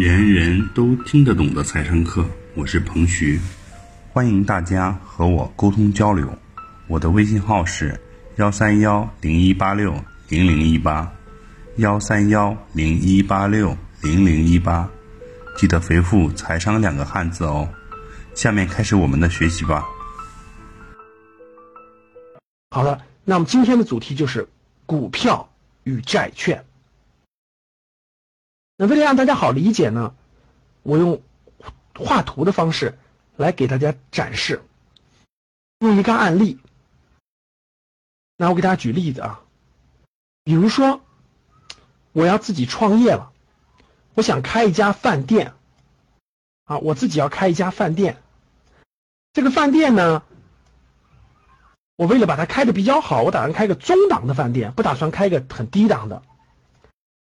人人都听得懂的财商课，我是彭徐，欢迎大家和我沟通交流。我的微信号是幺三幺零一八六零零一八，幺三幺零一八六零零一八，记得回复“财商”两个汉字哦。下面开始我们的学习吧。好了，那么今天的主题就是股票与债券。那为了让大家好理解呢，我用画图的方式来给大家展示，用一个案例。那我给大家举例子啊，比如说我要自己创业了，我想开一家饭店，啊，我自己要开一家饭店。这个饭店呢，我为了把它开的比较好，我打算开个中档的饭店，不打算开个很低档的。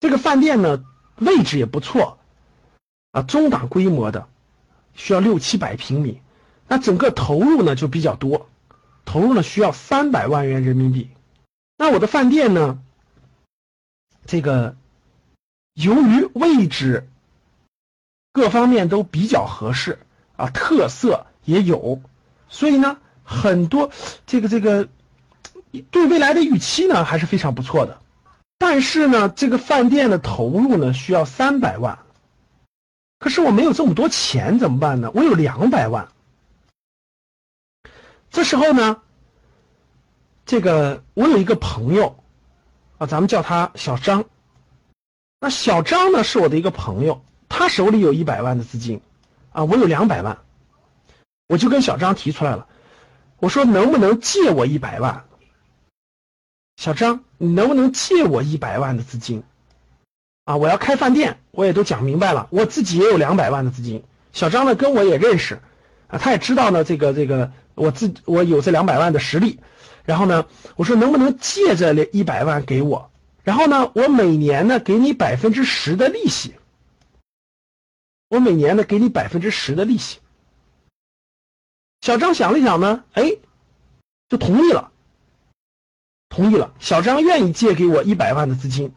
这个饭店呢。位置也不错，啊，中档规模的，需要六七百平米，那整个投入呢就比较多，投入呢需要三百万元人民币。那我的饭店呢，这个由于位置各方面都比较合适啊，特色也有，所以呢，很多这个这个对未来的预期呢还是非常不错的。但是呢，这个饭店的投入呢需要三百万，可是我没有这么多钱怎么办呢？我有两百万。这时候呢，这个我有一个朋友，啊，咱们叫他小张。那小张呢是我的一个朋友，他手里有一百万的资金，啊，我有两百万，我就跟小张提出来了，我说能不能借我一百万？小张，你能不能借我一百万的资金？啊，我要开饭店，我也都讲明白了，我自己也有两百万的资金。小张呢，跟我也认识，啊，他也知道呢，这个这个，我自我有这两百万的实力。然后呢，我说能不能借这一百万给我？然后呢，我每年呢给你百分之十的利息。我每年呢给你百分之十的利息。小张想了想呢，哎，就同意了。同意了，小张愿意借给我一百万的资金，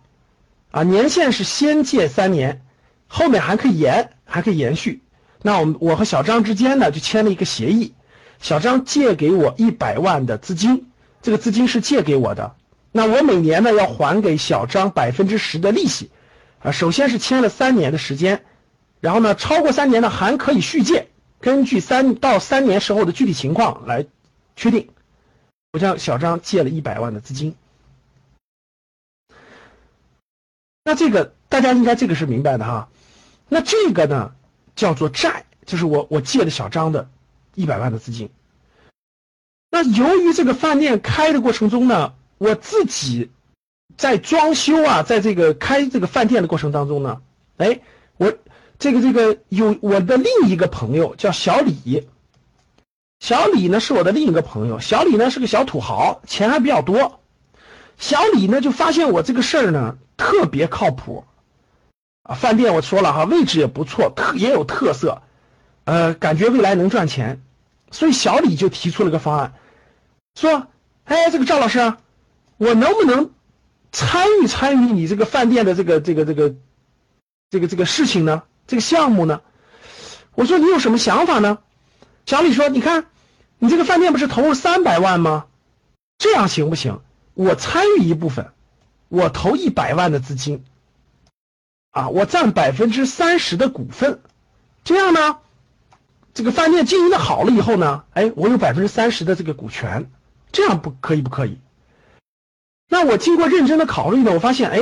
啊，年限是先借三年，后面还可以延，还可以延续。那我们我和小张之间呢就签了一个协议，小张借给我一百万的资金，这个资金是借给我的，那我每年呢要还给小张百分之十的利息，啊，首先是签了三年的时间，然后呢超过三年呢还可以续借，根据三到三年时候的具体情况来确定。我向小张借了一百万的资金，那这个大家应该这个是明白的哈。那这个呢叫做债，就是我我借的小张的一百万的资金。那由于这个饭店开的过程中呢，我自己在装修啊，在这个开这个饭店的过程当中呢，哎，我这个这个有我的另一个朋友叫小李。小李呢是我的另一个朋友，小李呢是个小土豪，钱还比较多。小李呢就发现我这个事儿呢特别靠谱，啊，饭店我说了哈，位置也不错，特也有特色，呃，感觉未来能赚钱，所以小李就提出了个方案，说，哎，这个赵老师，我能不能参与参与你这个饭店的这个这个这个这个这个事情呢？这个项目呢？我说你有什么想法呢？小李说：“你看，你这个饭店不是投入三百万吗？这样行不行？我参与一部分，我投一百万的资金，啊，我占百分之三十的股份，这样呢，这个饭店经营的好了以后呢，哎，我有百分之三十的这个股权，这样不可以不可以？那我经过认真的考虑呢，我发现，哎，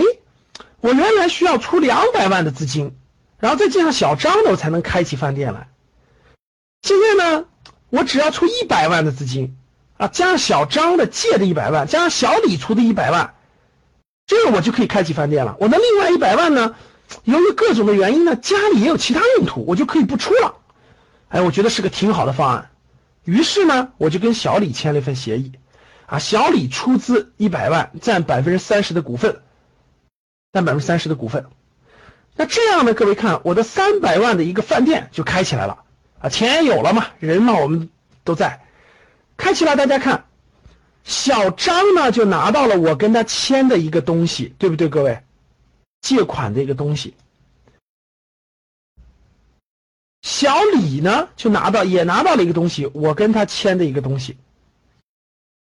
我原来需要出两百万的资金，然后再加上小张呢，我才能开起饭店来。”现在呢，我只要出一百万的资金，啊，加上小张的借的一百万，加上小李出的一百万，这样我就可以开启饭店了。我的另外一百万呢，由于各种的原因呢，家里也有其他用途，我就可以不出了。哎，我觉得是个挺好的方案。于是呢，我就跟小李签了一份协议，啊，小李出资一百万，占百分之三十的股份，占百分之三十的股份。那这样呢，各位看，我的三百万的一个饭店就开起来了。啊，钱有了嘛，人嘛，我们都在，开起来，大家看，小张呢就拿到了我跟他签的一个东西，对不对，各位？借款的一个东西。小李呢就拿到也拿到了一个东西，我跟他签的一个东西，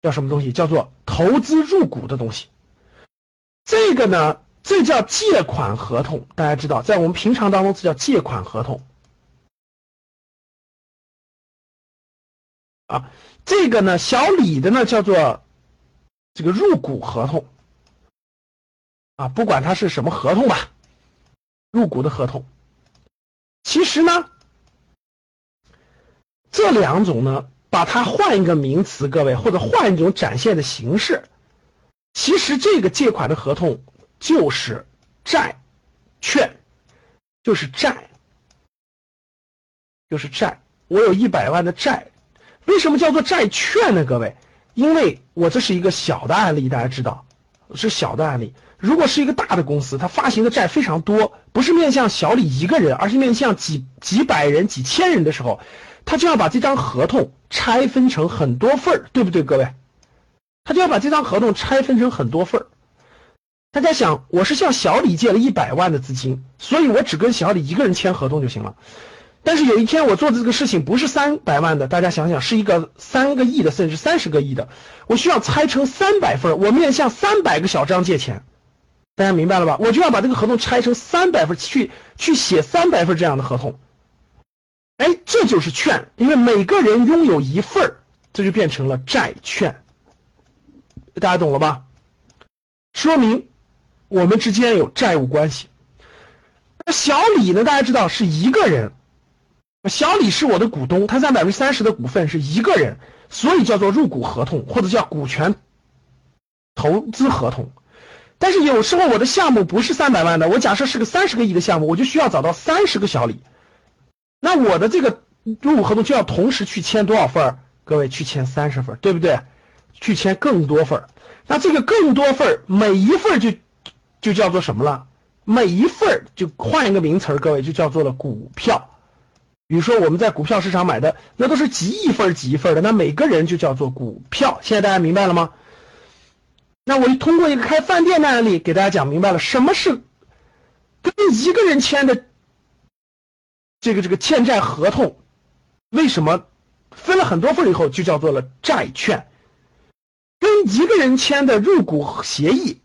叫什么东西？叫做投资入股的东西。这个呢，这叫借款合同。大家知道，在我们平常当中，这叫借款合同。啊，这个呢，小李的呢叫做这个入股合同。啊，不管它是什么合同吧，入股的合同。其实呢，这两种呢，把它换一个名词，各位或者换一种展现的形式，其实这个借款的合同就是债券，就是债，就是债。我有一百万的债，为什么叫做债券呢？各位，因为我这是一个小的案例，大家知道是小的案例。如果是一个大的公司，它发行的债非常多，不是面向小李一个人，而是面向几几百人、几千人的时候，他就要把这张合同拆分成很多份儿，对不对，各位？他就要把这张合同拆分成很多份儿。大家想，我是向小李借了一百万的资金，所以我只跟小李一个人签合同就行了。但是有一天我做的这个事情不是三百万的，大家想想，是一个三个亿的，甚至三十个亿的，我需要拆成三百份，我面向三百个小张借钱。大家明白了吧？我就要把这个合同拆成三百份，去去写三百份这样的合同。哎，这就是券，因为每个人拥有一份，这就变成了债券。大家懂了吧？说明我们之间有债务关系。那小李呢？大家知道是一个人，小李是我的股东，他占百分之三十的股份是一个人，所以叫做入股合同或者叫股权投资合同。但是有时候我的项目不是三百万的，我假设是个三十个亿的项目，我就需要找到三十个小李，那我的这个入股合同就要同时去签多少份各位去签三十份，对不对？去签更多份那这个更多份每一份就就叫做什么了？每一份就换一个名词各位就叫做了股票。比如说我们在股票市场买的那都是几亿份几亿份的，那每个人就叫做股票。现在大家明白了吗？那我就通过一个开饭店的案例给大家讲明白了，什么是跟一个人签的这个这个欠债合同，为什么分了很多份以后就叫做了债券？跟一个人签的入股协议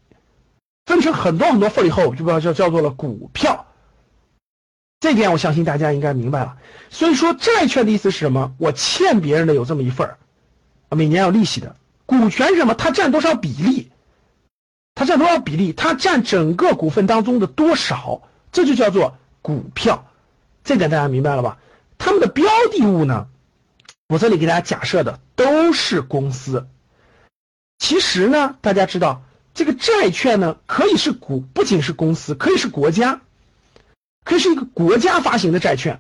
分成很多很多份以后就叫叫叫做了股票。这点我相信大家应该明白了。所以说债券的意思是什么？我欠别人的有这么一份儿，每年要利息的。股权是什么？它占多少比例？它占多少比例？它占整个股份当中的多少？这就叫做股票。这点大家明白了吧？他们的标的物呢？我这里给大家假设的都是公司。其实呢，大家知道这个债券呢，可以是股，不仅是公司，可以是国家，可以是一个国家发行的债券。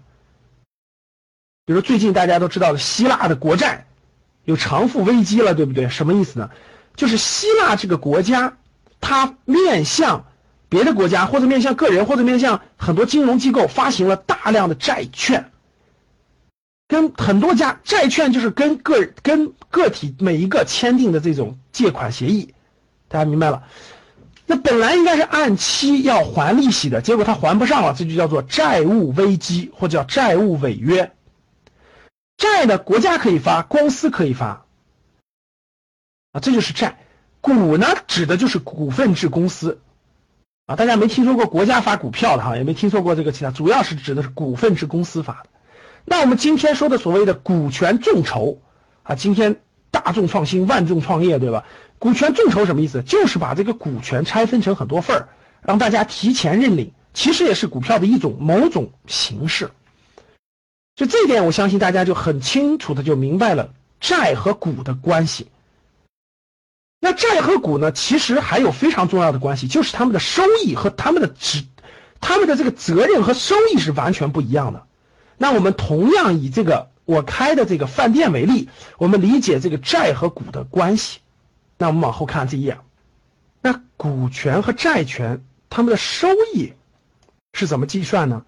比如最近大家都知道的希腊的国债。有偿付危机了，对不对？什么意思呢？就是希腊这个国家，它面向别的国家，或者面向个人，或者面向很多金融机构，发行了大量的债券，跟很多家债券就是跟个跟个体每一个签订的这种借款协议，大家明白了？那本来应该是按期要还利息的，结果他还不上了，这就叫做债务危机，或者叫债务违约。债呢，国家可以发，公司可以发，啊，这就是债。股呢，指的就是股份制公司，啊，大家没听说过国家发股票的哈，也没听说过这个其他，主要是指的是股份制公司发的。那我们今天说的所谓的股权众筹，啊，今天大众创新，万众创业，对吧？股权众筹什么意思？就是把这个股权拆分成很多份儿，让大家提前认领，其实也是股票的一种某种形式。就这一点，我相信大家就很清楚的就明白了债和股的关系。那债和股呢，其实还有非常重要的关系，就是他们的收益和他们的职，他们的这个责任和收益是完全不一样的。那我们同样以这个我开的这个饭店为例，我们理解这个债和股的关系。那我们往后看这一页，那股权和债权他们的收益是怎么计算呢？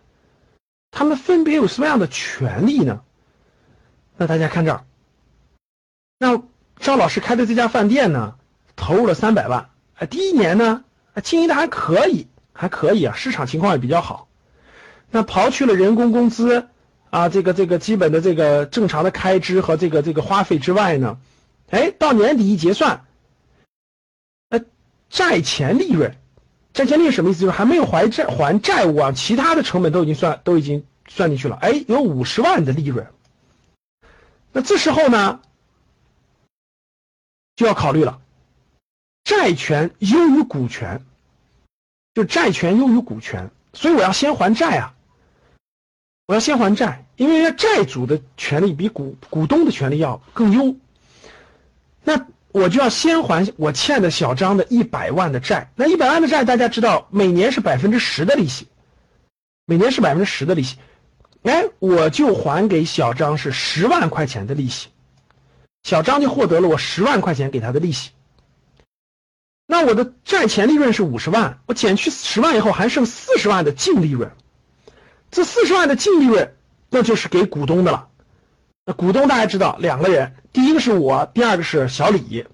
他们分别有什么样的权利呢？那大家看这儿，那赵老师开的这家饭店呢，投入了三百万，啊，第一年呢，经营的还可以，还可以啊，市场情况也比较好。那刨去了人工工资，啊，这个这个基本的这个正常的开支和这个这个花费之外呢，哎，到年底一结算，呃，债前利润，债前利润什么意思？就是还没有还债还债务啊，其他的成本都已经算都已经算进去了，哎，有五十万的利润。那这时候呢，就要考虑了，债权优于股权，就债权优于股权，所以我要先还债啊。我要先还债，因为债主的权利比股股东的权利要更优。那我就要先还我欠的小张的一百万的债。那一百万的债，大家知道每年是百分之十的利息，每年是百分之十的利息。哎，我就还给小张是十万块钱的利息，小张就获得了我十万块钱给他的利息。那我的债前利润是五十万，我减去十万以后还剩四十万的净利润。这四十万的净利润，那就是给股东的了。那股东大家知道，两个人，第一个是我，第二个是小李。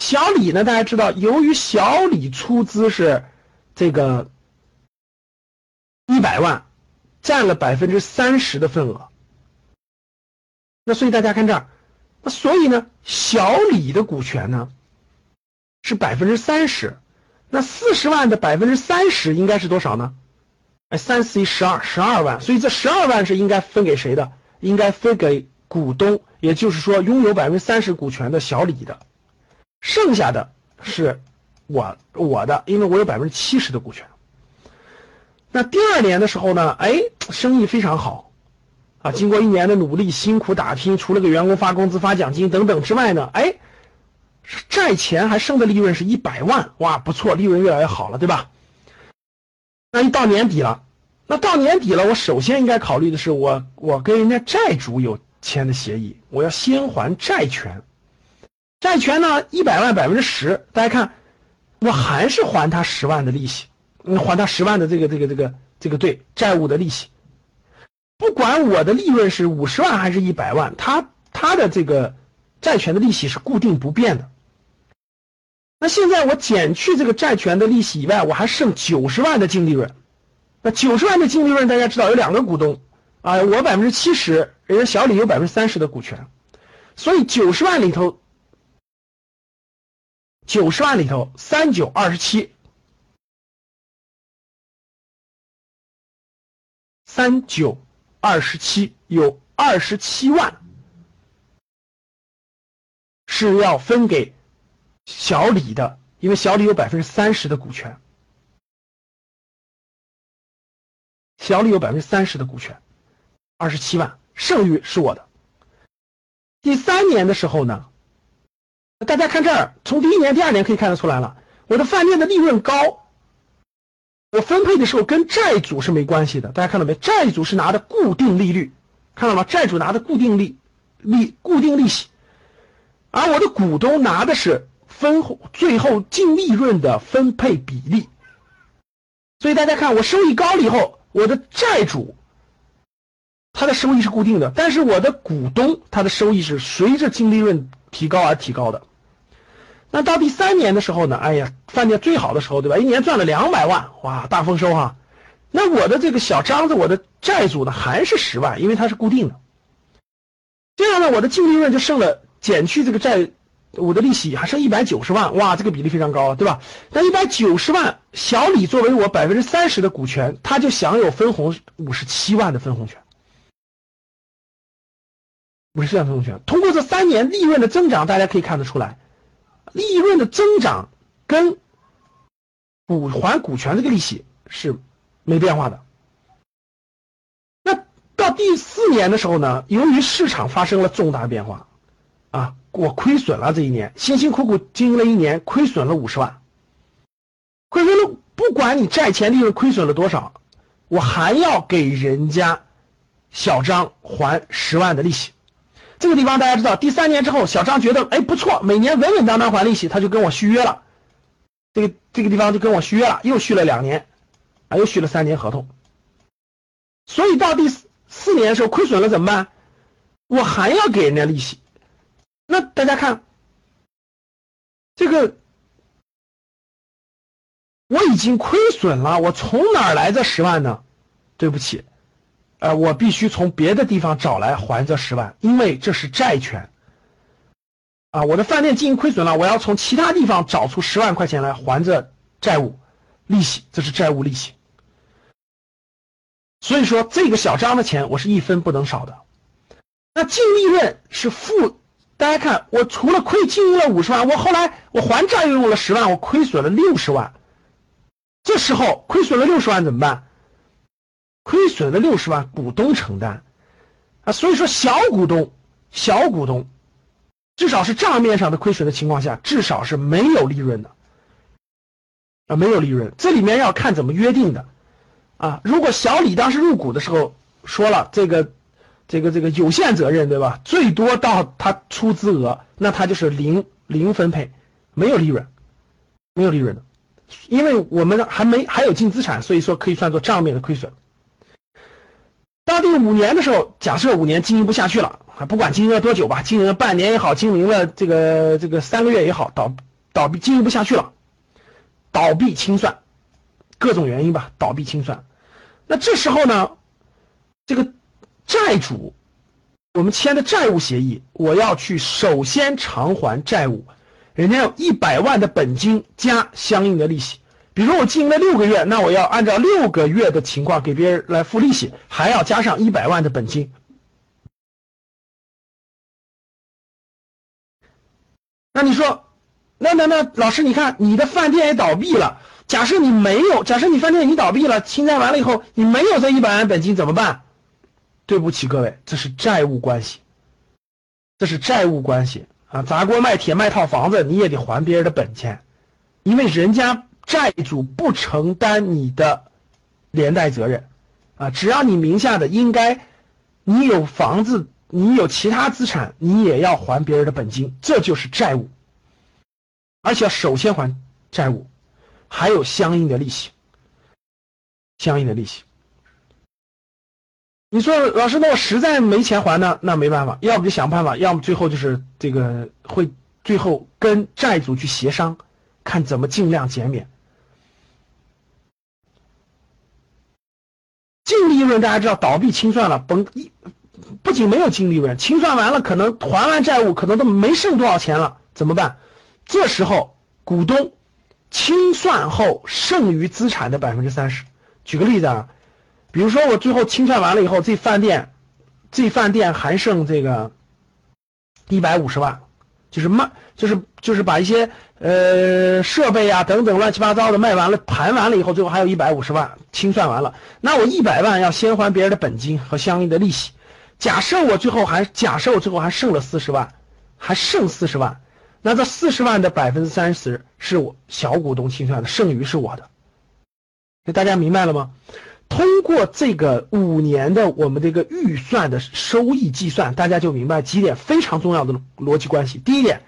小李呢，大家知道，由于小李出资是这个一百万，占了百分之三十的份额。那所以大家看这儿，那所以呢，小李的股权呢是百分之三十，那四十万的百分之三十应该是多少呢？哎，三四一十二，十二万，所以这十二万是应该分给谁的？应该分给股东，也就是说拥有百分之三十股权的小李的，剩下的是我我的，因为我有百分之七十的股权。那第二年的时候呢，哎，生意非常好，啊，经过一年的努力、辛苦打拼，除了给员工发工资、发奖金等等之外呢，哎，债前还剩的利润是一百万，哇，不错，利润越来越好了，对吧？那一到年底了，那到年底了，我首先应该考虑的是，我我跟人家债主有签的协议，我要先还债权。债权呢，一百万百分之十，大家看，我还是还他十万的利息，嗯，还他十万的这个这个这个这个对债务的利息。不管我的利润是五十万还是一百万，他他的这个债权的利息是固定不变的。那现在我减去这个债权的利息以外，我还剩九十万的净利润。那九十万的净利润，大家知道有两个股东啊，我百分之七十，人家小李有百分之三十的股权，所以九十万里头，九十万里头三九二十七，三九二十七有二十七万是要分给。小李的，因为小李有百分之三十的股权，小李有百分之三十的股权，二十七万，剩余是我的。第三年的时候呢，大家看这儿，从第一年、第二年可以看得出来了，我的饭店的利润高，我分配的时候跟债主是没关系的。大家看到没？债主是拿的固定利率，看到吗？债主拿的固定利利固定利息，而我的股东拿的是。分最后净利润的分配比例，所以大家看，我收益高了以后，我的债主他的收益是固定的，但是我的股东他的收益是随着净利润提高而提高的。那到第三年的时候呢？哎呀，饭店最好的时候，对吧？一年赚了两百万，哇，大丰收哈！那我的这个小张子，我的债主呢还是十万，因为它是固定的。这样呢，我的净利润就剩了，减去这个债。我的利息还剩一百九十万，哇，这个比例非常高，对吧？那一百九十万，小李作为我百分之三十的股权，他就享有分红五十七万的分红权，五十七万分红权。通过这三年利润的增长，大家可以看得出来，利润的增长跟股还股权这个利息是没变化的。那到第四年的时候呢，由于市场发生了重大变化，啊。我亏损了这一年，辛辛苦苦经营了一年，亏损了五十万。亏损了，不管你债前利润亏损了多少，我还要给人家小张还十万的利息。这个地方大家知道，第三年之后，小张觉得哎不错，每年稳稳当当还利息，他就跟我续约了。这个这个地方就跟我续约了，又续了两年，啊，又续了三年合同。所以到第四四年的时候亏损了怎么办？我还要给人家利息。那大家看，这个我已经亏损了，我从哪儿来这十万呢？对不起，呃，我必须从别的地方找来还这十万，因为这是债权。啊，我的饭店经营亏损了，我要从其他地方找出十万块钱来还这债务利息，这是债务利息。所以说，这个小张的钱我是一分不能少的。那净利润是负，大家看，我除了亏经营了五十万，我后来我还债又用了十万，我亏损了六十万。这时候亏损了六十万怎么办？亏损了六十万股东承担啊，所以说小股东，小股东。至少是账面上的亏损的情况下，至少是没有利润的啊，没有利润。这里面要看怎么约定的啊。如果小李当时入股的时候说了这个这个这个有限责任，对吧？最多到他出资额，那他就是零零分配，没有利润，没有利润的。因为我们还没还有净资产，所以说可以算作账面的亏损。到第五年的时候，假设五年经营不下去了。不管经营了多久吧，经营了半年也好，经营了这个这个三个月也好，倒倒闭经营不下去了，倒闭清算，各种原因吧，倒闭清算。那这时候呢，这个债主，我们签的债务协议，我要去首先偿还债务，人家有一百万的本金加相应的利息。比如我经营了六个月，那我要按照六个月的情况给别人来付利息，还要加上一百万的本金。那你说，那那那老师，你看你的饭店也倒闭了。假设你没有，假设你饭店已经倒闭了，清算完了以后，你没有这一百万本金怎么办？对不起各位，这是债务关系，这是债务关系啊！砸锅卖铁卖套房子，你也得还别人的本钱，因为人家债主不承担你的连带责任啊。只要你名下的应该，你有房子。你有其他资产，你也要还别人的本金，这就是债务，而且要首先还债务，还有相应的利息，相应的利息。你说老师，那我实在没钱还呢？那没办法，要不就想办法，要么最后就是这个会最后跟债主去协商，看怎么尽量减免。净利润大家知道，倒闭清算了，甭一。不仅没有净利润，清算完了，可能还完债务，可能都没剩多少钱了，怎么办？这时候股东清算后剩余资产的百分之三十。举个例子啊，比如说我最后清算完了以后，这饭店，这饭店还剩这个一百五十万，就是卖，就是就是把一些呃设备啊等等乱七八糟的卖完了，盘完了以后，最后还有一百五十万清算完了，那我一百万要先还别人的本金和相应的利息。假设我最后还假设我最后还剩了四十万，还剩四十万，那这四十万的百分之三十是我小股东清算的，剩余是我的。那大家明白了吗？通过这个五年的我们这个预算的收益计算，大家就明白几点非常重要的逻辑关系。第一点，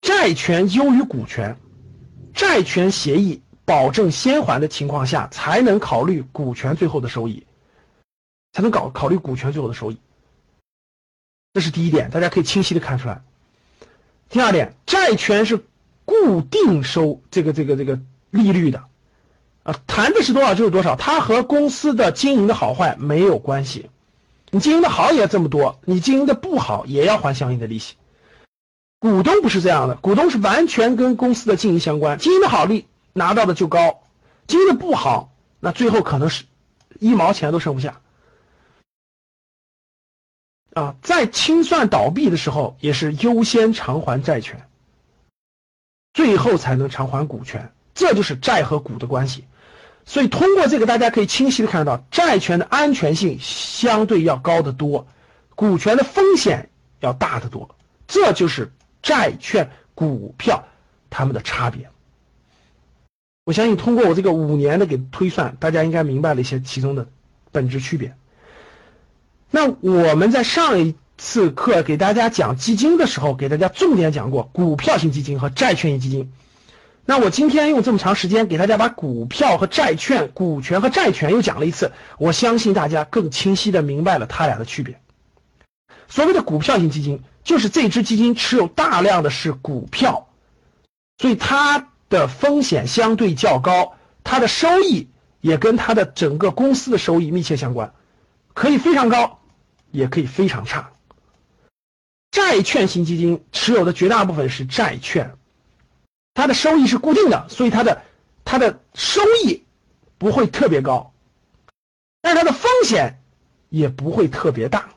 债权优于股权，债权协议保证先还的情况下，才能考虑股权最后的收益。才能搞考虑股权最后的收益，这是第一点，大家可以清晰的看出来。第二点，债权是固定收这个这个这个利率的，啊，谈的是多少就是多少，它和公司的经营的好坏没有关系。你经营的好也这么多，你经营的不好也要还相应的利息。股东不是这样的，股东是完全跟公司的经营相关，经营的好利拿到的就高，经营的不好，那最后可能是一毛钱都剩不下。啊，在清算倒闭的时候，也是优先偿还债权，最后才能偿还股权，这就是债和股的关系。所以通过这个，大家可以清晰的看到，债权的安全性相对要高得多，股权的风险要大得多，这就是债券、股票它们的差别。我相信通过我这个五年的给推算，大家应该明白了一些其中的本质区别。那我们在上一次课给大家讲基金的时候，给大家重点讲过股票型基金和债券型基金。那我今天用这么长时间给大家把股票和债券、股权和债权又讲了一次，我相信大家更清晰的明白了它俩的区别。所谓的股票型基金，就是这支基金持有大量的是股票，所以它的风险相对较高，它的收益也跟它的整个公司的收益密切相关。可以非常高，也可以非常差。债券型基金持有的绝大部分是债券，它的收益是固定的，所以它的它的收益不会特别高，但是它的风险也不会特别大，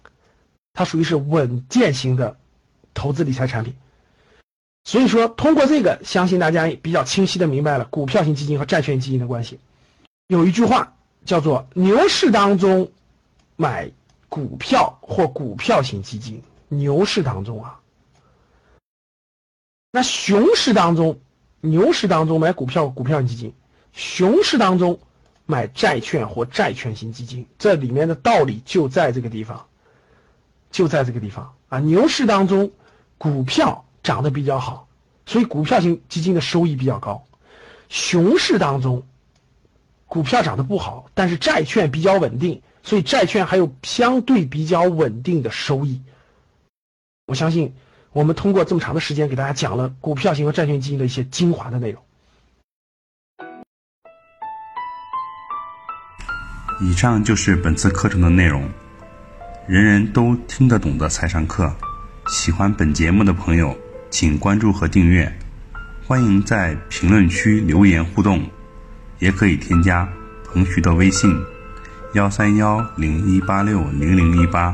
它属于是稳健型的投资理财产品。所以说，通过这个，相信大家比较清晰的明白了股票型基金和债券基金的关系。有一句话叫做“牛市当中买股票或股票型基金”。牛市当中啊，那熊市当中，牛市当中买股票、股票型基金；熊市当中买债券或债券型基金。这里面的道理就在这个地方，就在这个地方啊！牛市当中，股票涨得比较好，所以股票型基金的收益比较高；熊市当中，股票涨得不好，但是债券比较稳定，所以债券还有相对比较稳定的收益。我相信，我们通过这么长的时间给大家讲了股票型和债券基金的一些精华的内容。以上就是本次课程的内容，人人都听得懂的财商课。喜欢本节目的朋友，请关注和订阅。欢迎在评论区留言互动，也可以添加彭徐的微信：幺三幺零一八六零零一八。